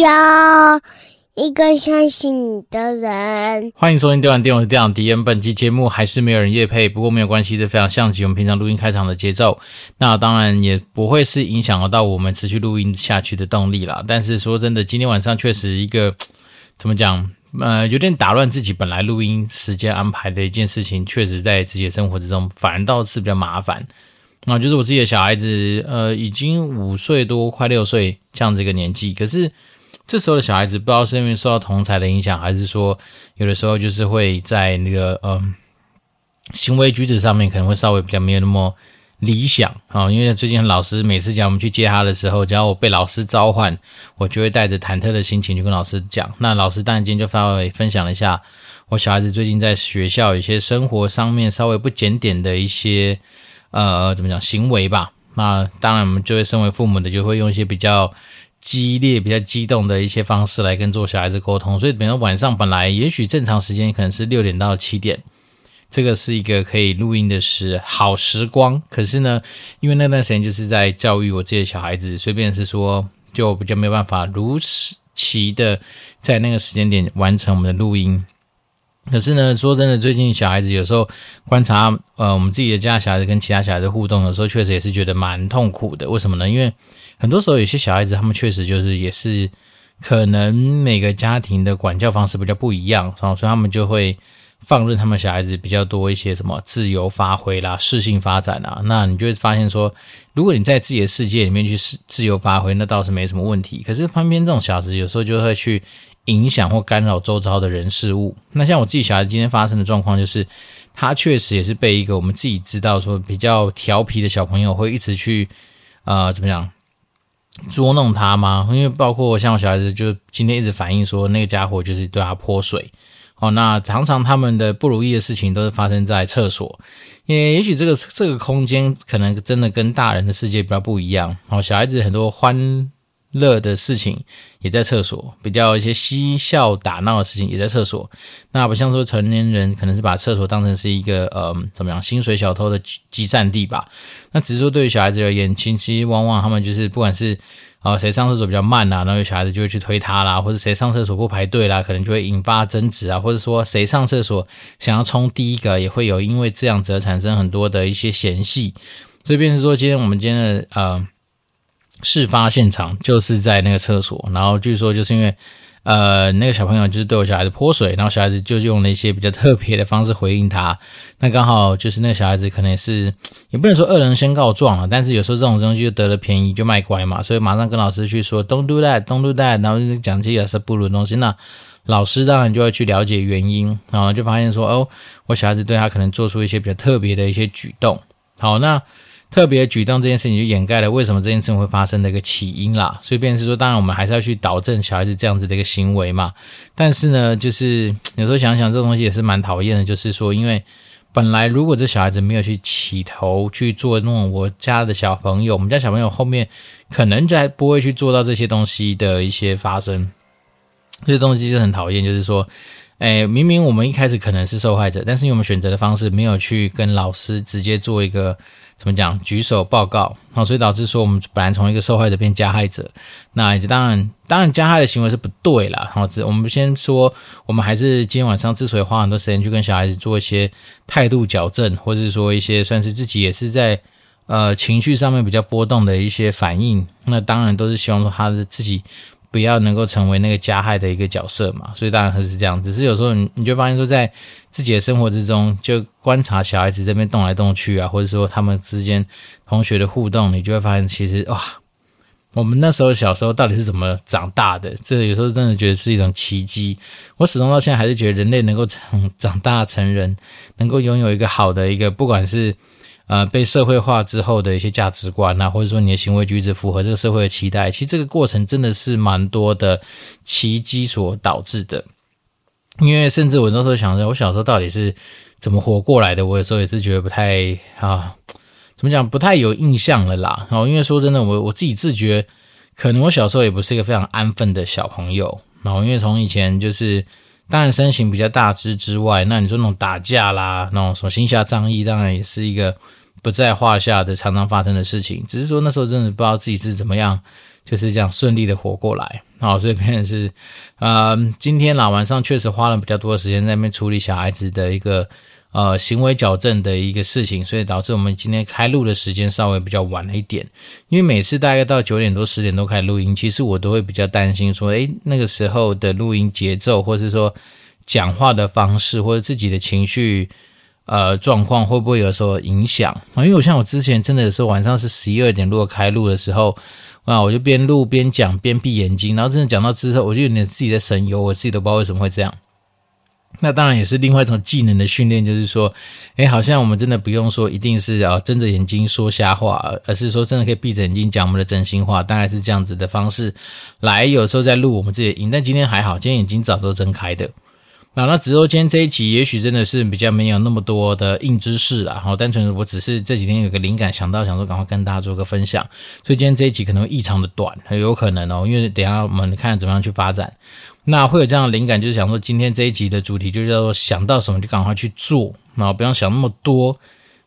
要一个相信你的人。欢迎收听《电玩店》，我是店长迪恩。本期节目还是没有人夜配，不过没有关系，这非常像极我们平常录音开场的节奏。那当然也不会是影响到我们持续录音下去的动力啦。但是说真的，今天晚上确实一个 怎么讲？呃，有点打乱自己本来录音时间安排的一件事情，确实在自己的生活之中反而倒是比较麻烦。那就是我自己的小孩子，呃，已经五岁多，快六岁这样子一个年纪。可是这时候的小孩子，不知道是因为受到同侪的影响，还是说有的时候就是会在那个呃行为举止上面可能会稍微比较没有那么理想啊。因为最近老师每次讲我们去接他的时候，只要我被老师召唤，我就会带着忐忑的心情去跟老师讲。那老师当然今天就稍微分享了一下我小孩子最近在学校有些生活上面稍微不检点的一些。呃，怎么讲行为吧？那当然，我们就会身为父母的，就会用一些比较激烈、比较激动的一些方式来跟做小孩子沟通。所以，比如晚上本来也许正常时间可能是六点到七点，这个是一个可以录音的时好时光。可是呢，因为那段时间就是在教育我自己的小孩子，随便是说，就比较没有办法如期的在那个时间点完成我们的录音。可是呢，说真的，最近小孩子有时候观察，呃，我们自己的家小孩子跟其他小孩子互动，有时候确实也是觉得蛮痛苦的。为什么呢？因为很多时候有些小孩子，他们确实就是也是可能每个家庭的管教方式比较不一样，然后所以他们就会放任他们小孩子比较多一些什么自由发挥啦、适性发展啊。那你就会发现说，如果你在自己的世界里面去自由发挥，那倒是没什么问题。可是旁边这种小孩子有时候就会去。影响或干扰周遭的人事物。那像我自己小孩今天发生的状况，就是他确实也是被一个我们自己知道说比较调皮的小朋友会一直去呃怎么讲捉弄他吗？因为包括像我小孩子，就今天一直反映说那个家伙就是对他泼水。哦，那常常他们的不如意的事情都是发生在厕所，因为也许这个这个空间可能真的跟大人的世界比较不一样。哦，小孩子很多欢。乐的事情也在厕所，比较一些嬉笑打闹的事情也在厕所。那不像说成年人可能是把厕所当成是一个呃怎么样薪水小偷的集散地吧？那只是说对于小孩子而言，其实往往他们就是不管是啊、谁上厕所比较慢啊，然后有小孩子就会去推他啦，或者谁上厕所不排队啦，可能就会引发争执啊，或者说谁上厕所想要冲第一个，也会有因为这样子而产生很多的一些嫌隙。所以便是说，今天我们今天的呃。事发现场就是在那个厕所，然后据说就是因为，呃，那个小朋友就是对我小孩子泼水，然后小孩子就用了一些比较特别的方式回应他。那刚好就是那个小孩子可能是，也不能说恶人先告状了，但是有时候这种东西就得了便宜就卖乖嘛，所以马上跟老师去说 “Don't do that, don't do that”，然后讲这些是不如的东西。那老师当然就会去了解原因，然后就发现说，哦，我小孩子对他可能做出一些比较特别的一些举动。好，那。特别举动这件事情就掩盖了为什么这件事情会发生的一个起因啦，所以便是说，当然我们还是要去导正小孩子这样子的一个行为嘛。但是呢，就是有时候想想这东西也是蛮讨厌的，就是说，因为本来如果这小孩子没有去起头去做那种我家的小朋友，我们家小朋友后面可能就还不会去做到这些东西的一些发生。这些东西就很讨厌，就是说，哎，明明我们一开始可能是受害者，但是因为我们选择的方式没有去跟老师直接做一个。怎么讲？举手报告，好，所以导致说我们本来从一个受害者变加害者，那当然，当然加害的行为是不对啦。好，我们先说，我们还是今天晚上之所以花很多时间去跟小孩子做一些态度矫正，或者是说一些算是自己也是在呃情绪上面比较波动的一些反应，那当然都是希望说他的自己。不要能够成为那个加害的一个角色嘛，所以当然还是这样。只是有时候你你就发现说，在自己的生活之中，就观察小孩子这边动来动去啊，或者说他们之间同学的互动，你就会发现，其实哇，我们那时候小时候到底是怎么长大的？这有时候真的觉得是一种奇迹。我始终到现在还是觉得，人类能够长长大成人，能够拥有一个好的一个，不管是。呃，被社会化之后的一些价值观啊，或者说你的行为举止符合这个社会的期待，其实这个过程真的是蛮多的奇迹所导致的。因为甚至我那时候想着，我小时候到底是怎么活过来的，我有时候也是觉得不太啊，怎么讲，不太有印象了啦。然后因为说真的，我我自己自觉，可能我小时候也不是一个非常安分的小朋友。然后因为从以前就是，当然身形比较大只之外，那你说那种打架啦，那种什么行侠仗义，当然也是一个。不在话下的常常发生的事情，只是说那时候真的不知道自己是怎么样就是这样顺利的活过来。好，所以变成是，呃，今天啦晚上确实花了比较多的时间在那边处理小孩子的一个呃行为矫正的一个事情，所以导致我们今天开录的时间稍微比较晚了一点。因为每次大概到九点多十点多开始录音，其实我都会比较担心说，诶，那个时候的录音节奏，或是说讲话的方式，或者自己的情绪呃状况，会不会有时候影响？因为我像我之前真的是晚上是十一二点如果开录的时候。啊！我就边录边讲，边闭眼睛，然后真的讲到之后，我就有点自己在神游，我自己都不知道为什么会这样。那当然也是另外一种技能的训练，就是说，哎，好像我们真的不用说一定是啊睁着眼睛说瞎话，而是说真的可以闭着眼睛讲我们的真心话，大概是这样子的方式来。有时候在录我们自己的音，但今天还好，今天眼睛早都睁开的。那那直播间这一集也许真的是比较没有那么多的硬知识啦，好，单纯我只是这几天有个灵感想到，想说赶快跟大家做个分享，所以今天这一集可能会异常的短，很有可能哦，因为等下我们看怎么样去发展。那会有这样的灵感，就是想说今天这一集的主题就叫做想到什么就赶快去做，然后，不要想那么多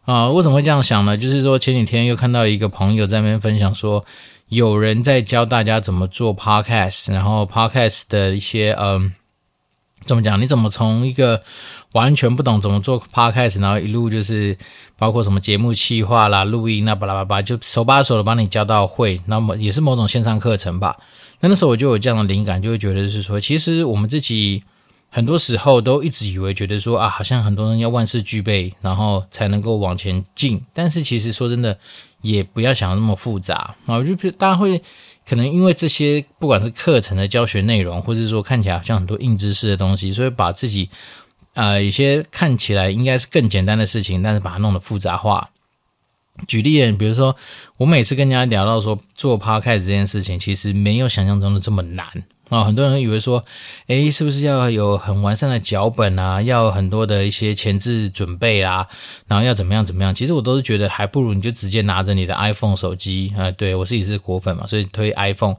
啊。为什么会这样想呢？就是说前几天又看到一个朋友在那边分享说，有人在教大家怎么做 podcast，然后 podcast 的一些嗯。怎么讲？你怎么从一个完全不懂怎么做 podcast，然后一路就是包括什么节目企划啦、录音啦、巴拉巴拉，就手把手的帮你教到会，那么也是某种线上课程吧。那那时候我就有这样的灵感，就会觉得是说，其实我们自己很多时候都一直以为觉得说啊，好像很多人要万事俱备，然后才能够往前进。但是其实说真的，也不要想那么复杂啊。我就大家会。可能因为这些，不管是课程的教学内容，或是说看起来好像很多硬知识的东西，所以把自己，呃，有些看起来应该是更简单的事情，但是把它弄得复杂化。举例，比如说，我每次跟人家聊到说做 podcast 这件事情，其实没有想象中的这么难。啊、哦，很多人以为说，诶，是不是要有很完善的脚本啊？要很多的一些前置准备啊？然后要怎么样怎么样？其实我都是觉得，还不如你就直接拿着你的 iPhone 手机啊、对，我自己是果粉嘛，所以推 iPhone。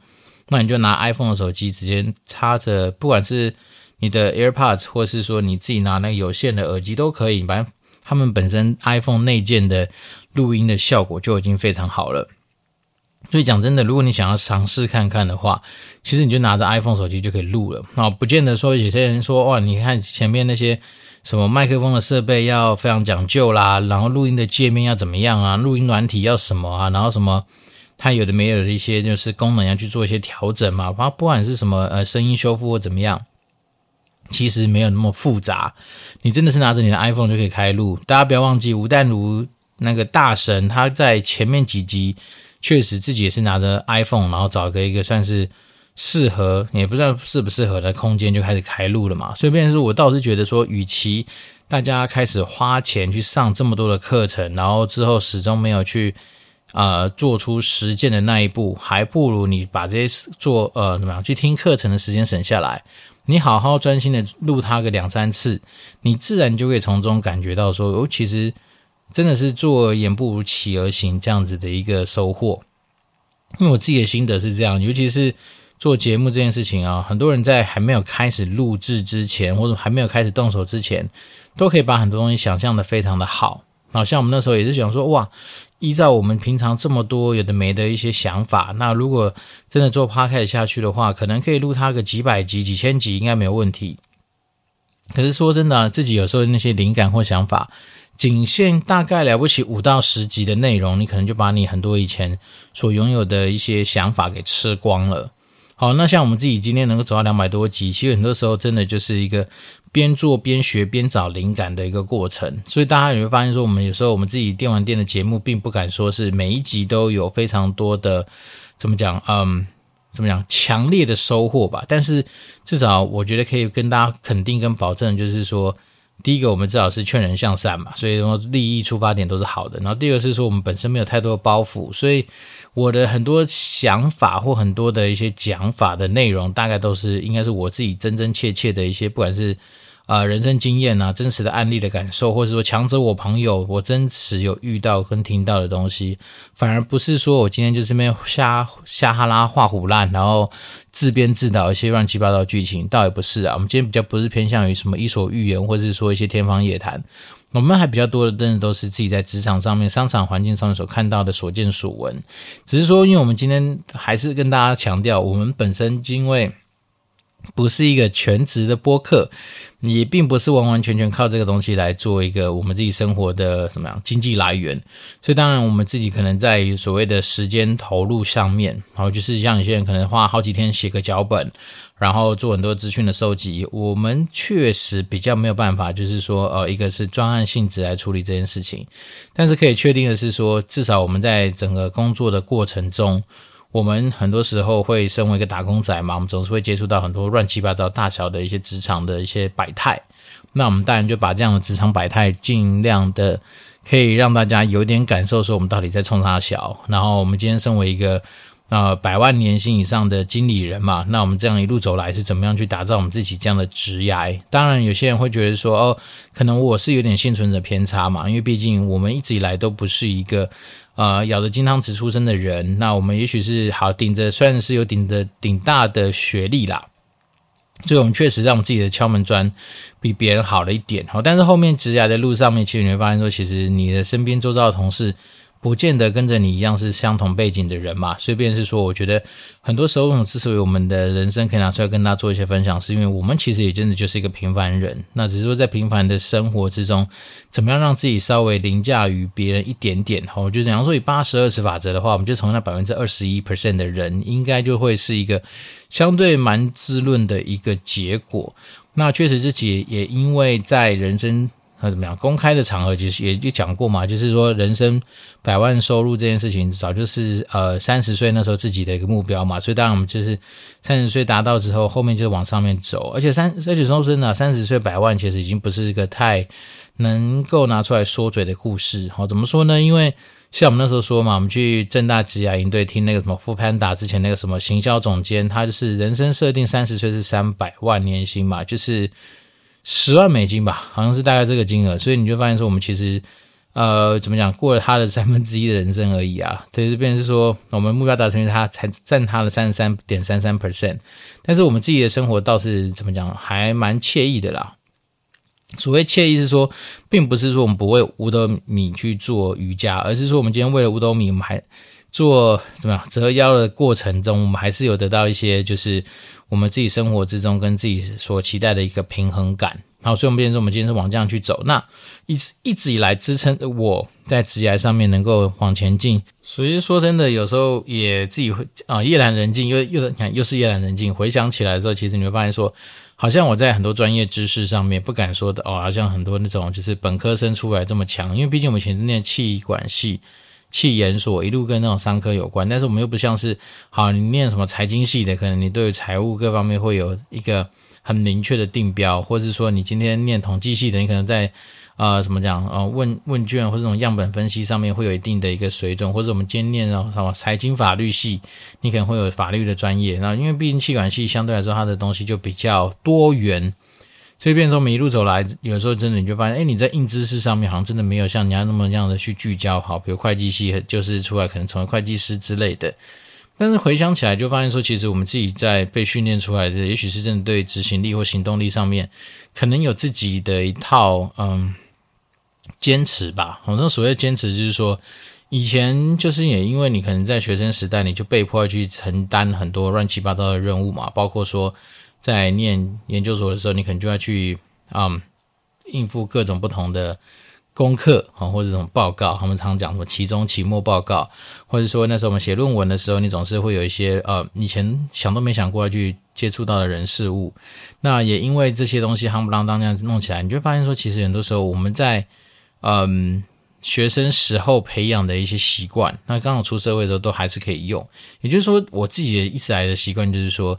那你就拿 iPhone 的手机，直接插着，不管是你的 AirPods，或是说你自己拿那个有线的耳机都可以。反正他们本身 iPhone 内建的录音的效果就已经非常好了。所以讲真的，如果你想要尝试看看的话，其实你就拿着 iPhone 手机就可以录了啊，不见得说有些人说哇，你看前面那些什么麦克风的设备要非常讲究啦，然后录音的界面要怎么样啊，录音软体要什么啊，然后什么它有的没有的一些就是功能要去做一些调整嘛，反正不管是什么呃声音修复或怎么样，其实没有那么复杂，你真的是拿着你的 iPhone 就可以开录。大家不要忘记吴淡如那个大神，他在前面几集。确实，自己也是拿着 iPhone，然后找个一个算是适合，也不知道适不适合的空间，就开始开录了嘛。所以，变是我倒是觉得说，与其大家开始花钱去上这么多的课程，然后之后始终没有去呃做出实践的那一步，还不如你把这些做呃怎么样去听课程的时间省下来，你好好专心的录它个两三次，你自然就会从中感觉到说，哦，其实。真的是做而言不如起而行这样子的一个收获，因为我自己的心得是这样，尤其是做节目这件事情啊，很多人在还没有开始录制之前，或者还没有开始动手之前，都可以把很多东西想象的非常的好。好像我们那时候也是想说，哇，依照我们平常这么多有的没的一些想法，那如果真的做 p 开 d 下去的话，可能可以录它个几百集、几千集，应该没有问题。可是说真的，自己有时候那些灵感或想法。仅限大概了不起五到十集的内容，你可能就把你很多以前所拥有的一些想法给吃光了。好，那像我们自己今天能够走到两百多集，其实很多时候真的就是一个边做边学边找灵感的一个过程。所以大家也会发现说，我们有时候我们自己电玩店的节目，并不敢说是每一集都有非常多的怎么讲，嗯，怎么讲强烈的收获吧。但是至少我觉得可以跟大家肯定跟保证，就是说。第一个，我们至少是劝人向善嘛，所以说利益出发点都是好的。然后第二个是说，我们本身没有太多的包袱，所以我的很多想法或很多的一些讲法的内容，大概都是应该是我自己真真切切的一些，不管是。啊、人生经验啊，真实的案例的感受，或者说强者我朋友，我真实有遇到跟听到的东西，反而不是说我今天就是没瞎瞎哈拉画虎烂，然后自编自导一些乱七八糟的剧情，倒也不是啊。我们今天比较不是偏向于什么伊索寓言，或者是说一些天方夜谭，我们还比较多的，真的都是自己在职场上面、商场环境上面所看到的所见所闻。只是说，因为我们今天还是跟大家强调，我们本身因为不是一个全职的播客，你并不是完完全全靠这个东西来做一个我们自己生活的什么样经济来源。所以，当然我们自己可能在所谓的时间投入上面，然后就是像有些人可能花好几天写个脚本。然后做很多资讯的收集，我们确实比较没有办法，就是说，呃，一个是专案性质来处理这件事情。但是可以确定的是说，至少我们在整个工作的过程中，我们很多时候会身为一个打工仔嘛，我们总是会接触到很多乱七八糟、大小的一些职场的一些百态。那我们当然就把这样的职场百态尽量的可以让大家有点感受，说我们到底在冲啥小。然后我们今天身为一个。呃，百万年薪以上的经理人嘛，那我们这样一路走来是怎么样去打造我们自己这样的职涯？当然，有些人会觉得说，哦，可能我是有点幸存者偏差嘛，因为毕竟我们一直以来都不是一个呃咬着金汤匙出生的人。那我们也许是好顶着，虽然是有顶着顶大的学历啦，所以我们确实让我们自己的敲门砖比别人好了一点。好，但是后面职涯的路上面，其实你会发现说，其实你的身边周遭的同事。不见得跟着你一样是相同背景的人嘛，所以便是说，我觉得很多时候，之所以我们的人生可以拿出来跟大家做一些分享，是因为我们其实也真的就是一个平凡人。那只是说，在平凡的生活之中，怎么样让自己稍微凌驾于别人一点点？哈，我觉得，假如说以八十二十法则的话，我们就从那百分之二十一 percent 的人，应该就会是一个相对蛮滋润的一个结果。那确实自己也因为在人生。那怎么样？公开的场合其实也就讲过嘛，就是说人生百万收入这件事情，早就是呃三十岁那时候自己的一个目标嘛。所以当然我们就是三十岁达到之后，后面就往上面走。而且三而且说真的，三十岁百万其实已经不是一个太能够拿出来说嘴的故事。好，怎么说呢？因为像我们那时候说嘛，我们去正大职涯营队听那个什么富潘达之前那个什么行销总监，他就是人生设定三十岁是三百万年薪嘛，就是。十万美金吧，好像是大概这个金额，所以你就发现说，我们其实，呃，怎么讲，过了他的三分之一的人生而已啊。这这边是说，我们目标达成，他才占他的三十三点三三 percent，但是我们自己的生活倒是怎么讲，还蛮惬意的啦。所谓惬意是说，并不是说我们不为五斗米去做瑜伽，而是说我们今天为了五斗米，我们还做怎么样折腰的过程中，我们还是有得到一些就是。我们自己生活之中跟自己所期待的一个平衡感，好，所以我们变成，我们今天是往这样去走。那一直一直以来支撑我在职业上面能够往前进。所以说真的，有时候也自己会啊，夜阑人静，又又你看，又是夜阑人静。回想起来的时候，其实你会发现说，好像我在很多专业知识上面不敢说的哦，好像很多那种就是本科生出来这么强，因为毕竟我们以前是念气管系。企研所一路跟那种商科有关，但是我们又不像是好，你念什么财经系的，可能你对财务各方面会有一个很明确的定标，或者是说你今天念统计系的，你可能在呃怎么讲呃问问卷或这种样本分析上面会有一定的一个水准，或者我们今天念什么财经法律系，你可能会有法律的专业。那因为毕竟气管系相对来说它的东西就比较多元。所以，变成说，我们一路走来，有时候真的你就发现，哎，你在硬知识上面好像真的没有像人家那么样的去聚焦好，比如会计系就是出来可能成为会计师之类的。但是回想起来，就发现说，其实我们自己在被训练出来的，也许是真的对执行力或行动力上面，可能有自己的一套嗯坚持吧。好像所谓坚持，就是说，以前就是也因为你可能在学生时代，你就被迫去承担很多乱七八糟的任务嘛，包括说。在念研究所的时候，你可能就要去啊、嗯、应付各种不同的功课啊，或者这种报告。他们常讲什么期中、期末报告，或者说那时候我们写论文的时候，你总是会有一些呃以前想都没想过要去接触到的人事物。那也因为这些东西夯不啷当这样子弄起来，你就会发现说，其实很多时候我们在嗯学生时候培养的一些习惯，那刚好出社会的时候都还是可以用。也就是说，我自己的一直来的习惯就是说。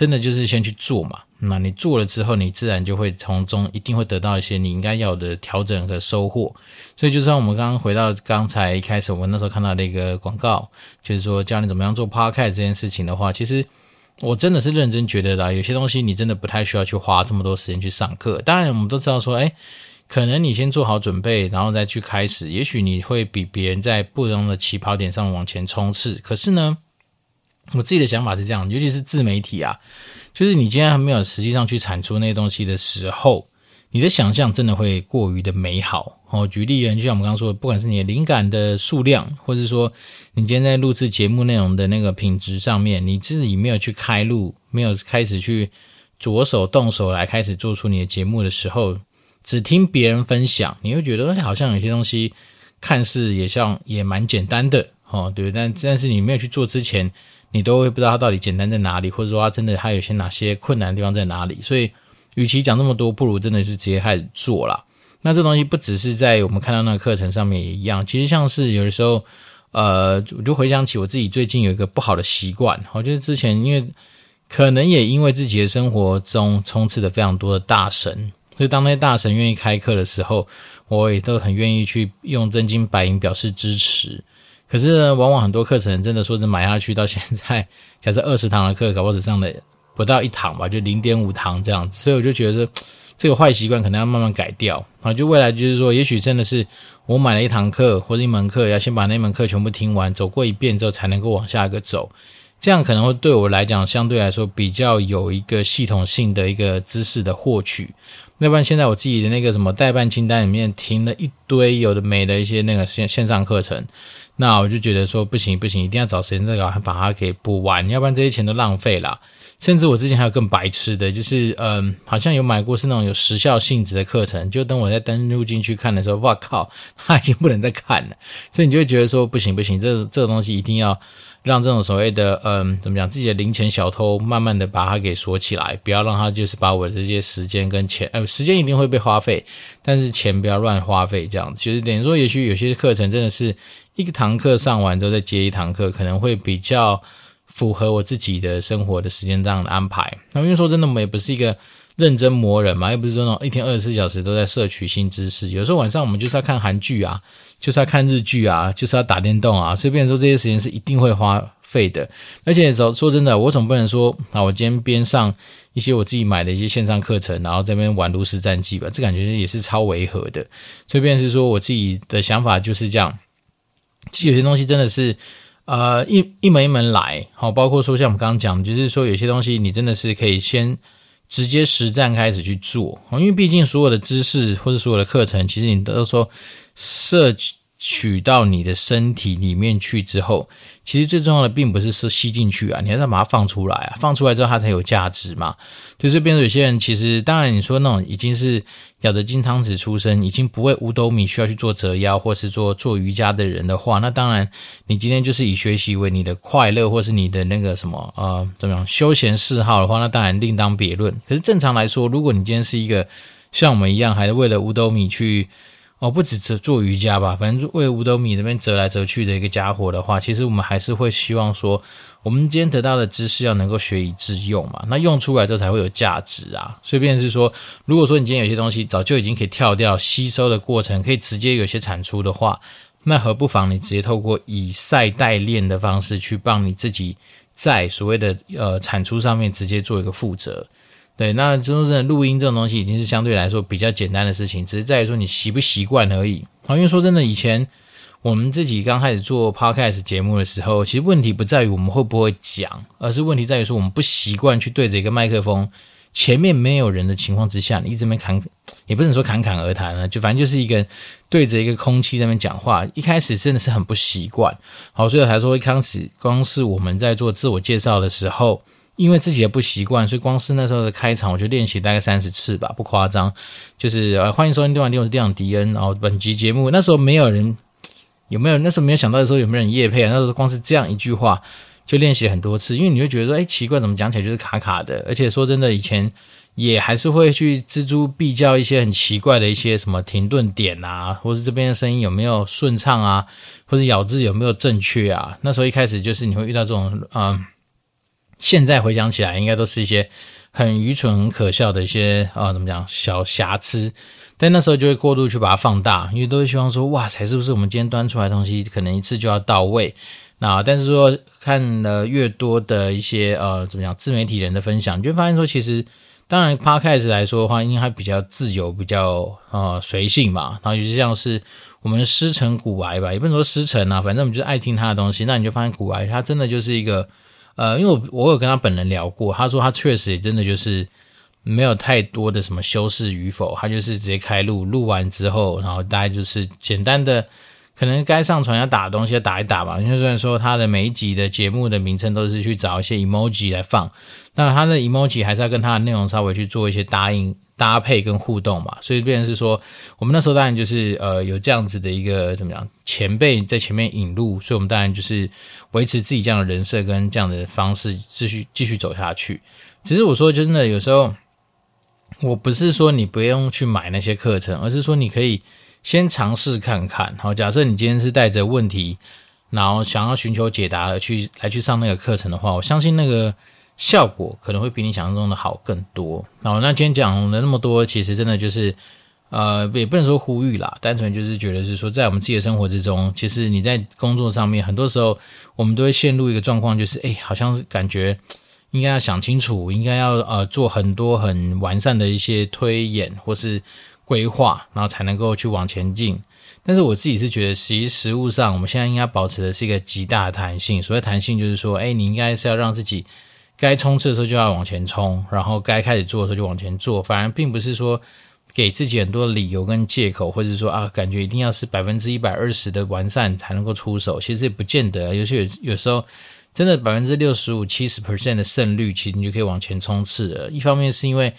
真的就是先去做嘛，那你做了之后，你自然就会从中一定会得到一些你应该要的调整和收获。所以就像我们刚刚回到刚才一开始，我们那时候看到的一个广告，就是说教你怎么样做 podcast 这件事情的话，其实我真的是认真觉得啦，有些东西你真的不太需要去花这么多时间去上课。当然，我们都知道说，诶，可能你先做好准备，然后再去开始，也许你会比别人在不同的起跑点上往前冲刺。可是呢，我自己的想法是这样，尤其是自媒体啊，就是你今天还没有实际上去产出那些东西的时候，你的想象真的会过于的美好。哦，举例就像我们刚刚说的，不管是你的灵感的数量，或者说你今天在录制节目内容的那个品质上面，你自己没有去开录，没有开始去着手动手来开始做出你的节目的时候，只听别人分享，你会觉得好像有些东西看似也像也蛮简单的，哦，对，但但是你没有去做之前，你都会不知道它到底简单在哪里，或者说它真的还有些哪些困难的地方在哪里，所以。与其讲这么多，不如真的是直接开始做啦。那这东西不只是在我们看到那个课程上面也一样，其实像是有的时候，呃，我就回想起我自己最近有一个不好的习惯，我觉得之前因为可能也因为自己的生活中充斥着非常多的大神，所以当那些大神愿意开课的时候，我也都很愿意去用真金白银表示支持。可是，往往很多课程真的说是买下去到现在，假设二十堂的课，搞不好只上的。不到一堂吧，就零点五堂这样子，所以我就觉得，这个坏习惯可能要慢慢改掉啊。就未来就是说，也许真的是我买了一堂课或者一门课，要先把那门课全部听完，走过一遍之后，才能够往下一个走。这样可能会对我来讲，相对来说比较有一个系统性的一个知识的获取。要不然现在我自己的那个什么待办清单里面停了一堆有的没的一些那个线线上课程，那我就觉得说不行不行，一定要找时间再搞，把它给补完，要不然这些钱都浪费了。甚至我之前还有更白痴的，就是嗯，好像有买过是那种有时效性质的课程，就等我在登录进去看的时候，哇靠，他已经不能再看了，所以你就会觉得说不行不行，这这个东西一定要让这种所谓的嗯，怎么讲，自己的零钱小偷慢慢的把它给锁起来，不要让他就是把我这些时间跟钱，呃，时间一定会被花费，但是钱不要乱花费，这样子，就是等于说，也许有些课程真的是一堂课上完之后再接一堂课，可能会比较。符合我自己的生活的时间这样的安排。那因为说真的，我们也不是一个认真磨人嘛，又不是说那种一天二十四小时都在摄取新知识。有时候晚上我们就是要看韩剧啊，就是要看日剧啊，就是要打电动啊。所以变成说这些时间是一定会花费的。而且说说真的，我总不能说啊，我今天边上一些我自己买的一些线上课程，然后这边玩炉石战记吧，这感觉也是超违和的。所以变成是说我自己的想法就是这样。其实有些东西真的是。呃，一一门一门来，好，包括说像我们刚刚讲，就是说有些东西你真的是可以先直接实战开始去做，因为毕竟所有的知识或者所有的课程，其实你都说摄取到你的身体里面去之后。其实最重要的并不是说吸进去啊，你还是要把它放出来啊，放出来之后它才有价值嘛。就是变成有些人其实，当然你说那种已经是咬着金汤匙出生，已经不会五斗米需要去做折腰或是做做瑜伽的人的话，那当然你今天就是以学习为你的快乐或是你的那个什么呃怎么样休闲嗜好的话，那当然另当别论。可是正常来说，如果你今天是一个像我们一样，还是为了五斗米去。哦，不止做做瑜伽吧，反正为五斗米那边折来折去的一个家伙的话，其实我们还是会希望说，我们今天得到的知识要能够学以致用嘛，那用出来之后才会有价值啊。所以，便是说，如果说你今天有些东西早就已经可以跳掉吸收的过程，可以直接有些产出的话，那何不妨你直接透过以赛代练的方式去帮你自己在所谓的呃产出上面直接做一个负责。对，那真正的录音这种东西已经是相对来说比较简单的事情，只是在于说你习不习惯而已。好，因为说真的，以前我们自己刚开始做 podcast 节目的时候，其实问题不在于我们会不会讲，而是问题在于说我们不习惯去对着一个麦克风，前面没有人的情况之下，你一直没侃，也不能说侃侃而谈啊，就反正就是一个对着一个空气在那边讲话，一开始真的是很不习惯。好，所以才说一开始光是我们在做自我介绍的时候。因为自己也不习惯，所以光是那时候的开场，我就练习大概三十次吧，不夸张。就是呃，欢迎收听《电玩店》，我是店长迪恩。然后本集节目那时候没有人，有没有？那时候没有想到的时候有没有人夜配啊？那时候光是这样一句话就练习很多次，因为你会觉得说，哎，奇怪，怎么讲起来就是卡卡的？而且说真的，以前也还是会去蜘蛛比较一些很奇怪的一些什么停顿点啊，或是这边的声音有没有顺畅啊，或者咬字有没有正确啊？那时候一开始就是你会遇到这种啊。现在回想起来，应该都是一些很愚蠢、很可笑的一些啊、呃，怎么讲小瑕疵。但那时候就会过度去把它放大，因为都会希望说，哇塞，是不是我们今天端出来的东西可能一次就要到位？那但是说看了越多的一些呃，怎么讲自媒体人的分享，你就发现说，其实当然 Podcast 来说的话，因为它比较自由、比较呃随性嘛。然后就像是我们师承古癌吧，也不能说师承啊，反正我们就爱听他的东西。那你就发现古癌它真的就是一个。呃，因为我我有跟他本人聊过，他说他确实也真的就是没有太多的什么修饰与否，他就是直接开录，录完之后，然后大概就是简单的，可能该上传要打的东西要打一打吧。因为虽然说他的每一集的节目的名称都是去找一些 emoji 来放，那他的 emoji 还是要跟他的内容稍微去做一些答应。搭配跟互动嘛，所以变成是说，我们那时候当然就是呃有这样子的一个怎么样前辈在前面引路，所以我们当然就是维持自己这样的人设跟这样的方式继续继续走下去。只是我说真的，有时候我不是说你不用去买那些课程，而是说你可以先尝试看看。好，假设你今天是带着问题，然后想要寻求解答而去来去上那个课程的话，我相信那个。效果可能会比你想象中的好更多。好，那今天讲了那么多，其实真的就是，呃，也不能说呼吁啦，单纯就是觉得是说，在我们自己的生活之中，其实你在工作上面，很多时候我们都会陷入一个状况，就是，哎，好像感觉应该要想清楚，应该要呃做很多很完善的一些推演或是规划，然后才能够去往前进。但是我自己是觉得，其实实务上，我们现在应该保持的是一个极大的弹性。所谓弹性，就是说，哎，你应该是要让自己。该冲刺的时候就要往前冲，然后该开始做的时候就往前做。反而并不是说给自己很多理由跟借口，或者说啊，感觉一定要是百分之一百二十的完善才能够出手。其实也不见得，有些有有时候真的百分之六十五、七十 percent 的胜率，其实你就可以往前冲刺了。一方面是因为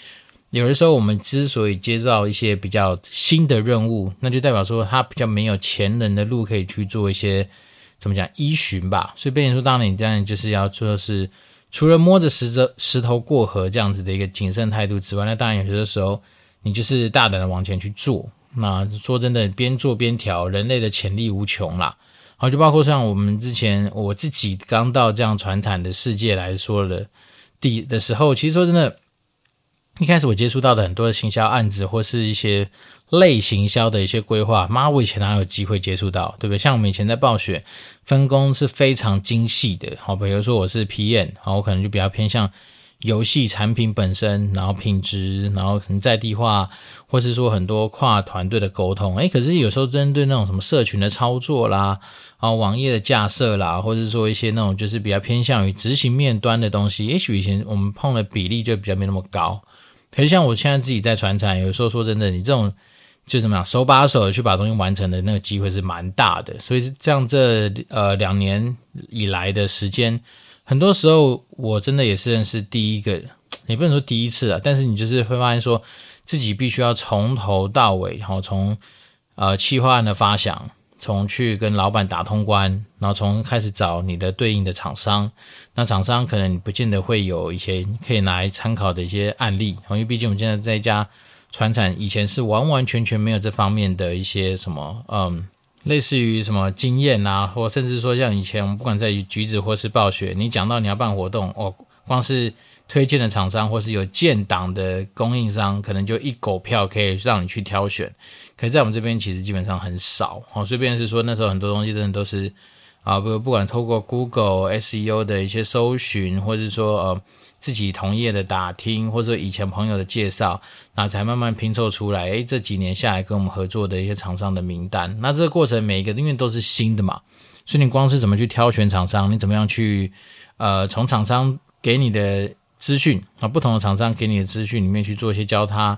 有的时候我们之所以接到一些比较新的任务，那就代表说他比较没有前人的路可以去做一些怎么讲依循吧。所以变成说，当你当然就是要做的是。除了摸着石头石头过河这样子的一个谨慎态度之外，那当然有些的时候你就是大胆的往前去做。那说真的，边做边调，人类的潜力无穷啦。好，就包括像我们之前我自己刚到这样传产的世界来说的第的时候，其实说真的，一开始我接触到的很多的行销案子或是一些。类行销的一些规划，妈，我以前哪有机会接触到，对不对？像我们以前在暴雪，分工是非常精细的。好，比如说我是 PM，好，我可能就比较偏向游戏产品本身，然后品质，然后可能在地化，或是说很多跨团队的沟通。诶，可是有时候针对那种什么社群的操作啦，然后网页的架设啦，或者是说一些那种就是比较偏向于执行面端的东西，也许以前我们碰的比例就比较没那么高。可是像我现在自己在传产，有时候说真的，你这种。就怎么样，手把手的去把东西完成的那个机会是蛮大的，所以这样这呃两年以来的时间，很多时候我真的也是认识第一个，也不能说第一次啊，但是你就是会发现说自己必须要从头到尾，然后从呃企划案的发想，从去跟老板打通关，然后从开始找你的对应的厂商，那厂商可能不见得会有一些可以拿来参考的一些案例，因为毕竟我们现在在家。传产以前是完完全全没有这方面的一些什么，嗯，类似于什么经验啊，或甚至说像以前我们不管在橘子或是暴雪，你讲到你要办活动，哦，光是推荐的厂商或是有建档的供应商，可能就一狗票可以让你去挑选。可是在我们这边其实基本上很少，哦，所以便是说那时候很多东西真的都是啊，不不管透过 Google SEO 的一些搜寻，或者是说呃。自己同业的打听，或者以前朋友的介绍，那才慢慢拼凑出来。诶，这几年下来跟我们合作的一些厂商的名单，那这个过程每一个因为都是新的嘛，所以你光是怎么去挑选厂商，你怎么样去呃从厂商给你的资讯啊，不同的厂商给你的资讯里面去做一些交叉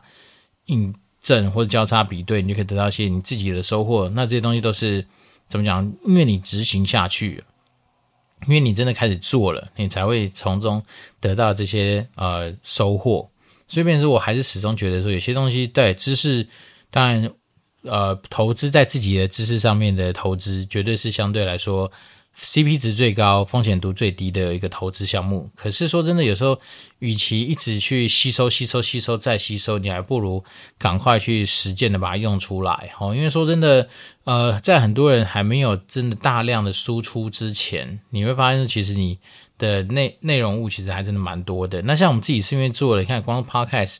印证或者交叉比对，你就可以得到一些你自己的收获。那这些东西都是怎么讲？因为你执行下去。因为你真的开始做了，你才会从中得到这些呃收获。所以，变成我还是始终觉得说，有些东西对知识，当然呃投资在自己的知识上面的投资，绝对是相对来说。CP 值最高、风险度最低的一个投资项目。可是说真的，有时候与其一直去吸收、吸收、吸收再吸收，你还不如赶快去实践的把它用出来。哦，因为说真的，呃，在很多人还没有真的大量的输出之前，你会发现其实你的内内容物其实还真的蛮多的。那像我们自己是因为做了，你看光 Podcast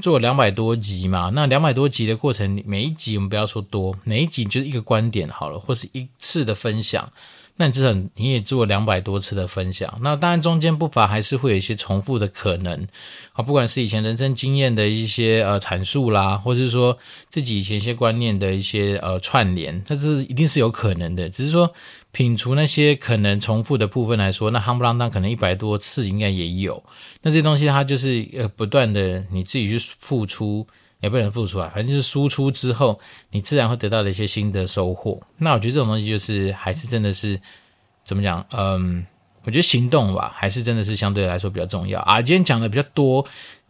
做两百多集嘛，那两百多集的过程，每一集我们不要说多，每一集就是一个观点好了，或是一次的分享。那你至少你也做两百多次的分享，那当然中间不乏还是会有一些重复的可能。啊，不管是以前人生经验的一些呃阐述啦，或者是说自己以前一些观念的一些呃串联，它是一定是有可能的，只是说品除那些可能重复的部分来说，那夯不啷当可能一百多次应该也有，那这些东西它就是呃不断的你自己去付出。也不能付出来，反正就是输出之后，你自然会得到的一些新的收获。那我觉得这种东西就是还是真的是怎么讲？嗯，我觉得行动吧，还是真的是相对来说比较重要啊。今天讲的比较多，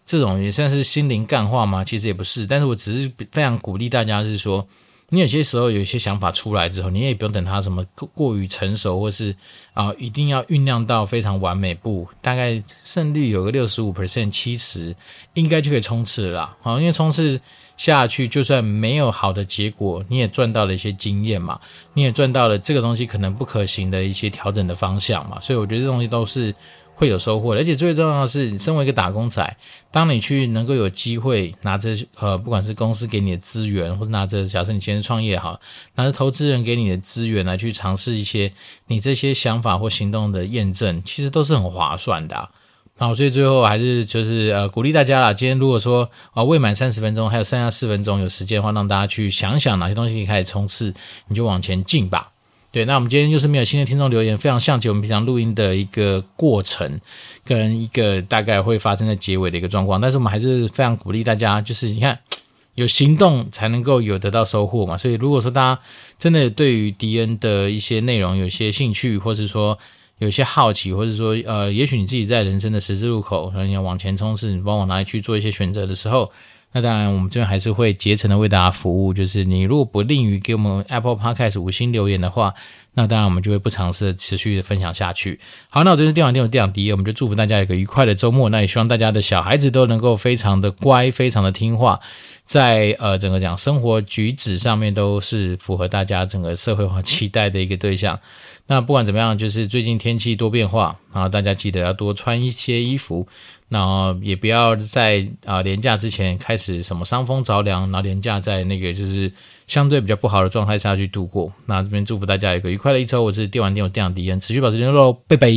这种也算是心灵干话吗？其实也不是，但是我只是非常鼓励大家，是说。你有些时候有一些想法出来之后，你也不用等它什么过于成熟，或是啊、一定要酝酿到非常完美，不，大概胜率有个六十五 percent、七十，应该就可以冲刺了。好，因为冲刺下去，就算没有好的结果，你也赚到了一些经验嘛，你也赚到了这个东西可能不可行的一些调整的方向嘛，所以我觉得这东西都是。会有收获，而且最重要的是，你身为一个打工仔，当你去能够有机会拿着呃，不管是公司给你的资源，或者拿着假设你先创业好，拿着投资人给你的资源来去尝试一些你这些想法或行动的验证，其实都是很划算的啊。好，所以最后还是就是呃，鼓励大家啦。今天如果说啊未满三十分钟，还有剩下四分钟有时间的话，让大家去想想哪些东西可以开始冲刺，你就往前进吧。对，那我们今天就是没有新的听众留言，非常像极我们平常录音的一个过程，跟一个大概会发生在结尾的一个状况。但是我们还是非常鼓励大家，就是你看有行动才能够有得到收获嘛。所以如果说大家真的对于迪恩的一些内容有些兴趣，或是说有些好奇，或者说呃，也许你自己在人生的十字路口，你要往前冲刺，你往往哪里去做一些选择的时候。那当然，我们这边还是会竭诚的为大家服务。就是你如果不吝于给我们 Apple Podcast 五星留言的话，那当然我们就会不尝试持续的分享下去。好，那我这是电玩电玩电玩第一，我们就祝福大家有个愉快的周末。那也希望大家的小孩子都能够非常的乖，非常的听话，在呃整个讲生活举止上面都是符合大家整个社会化期待的一个对象。那不管怎么样，就是最近天气多变化，然后大家记得要多穿一些衣服。那也不要在啊连假之前开始什么伤风着凉，然后连假在那个就是相对比较不好的状态下去度过。那这边祝福大家有一个愉快的一周，我是电玩电玩电玩迪恩，持续保持联络，拜拜。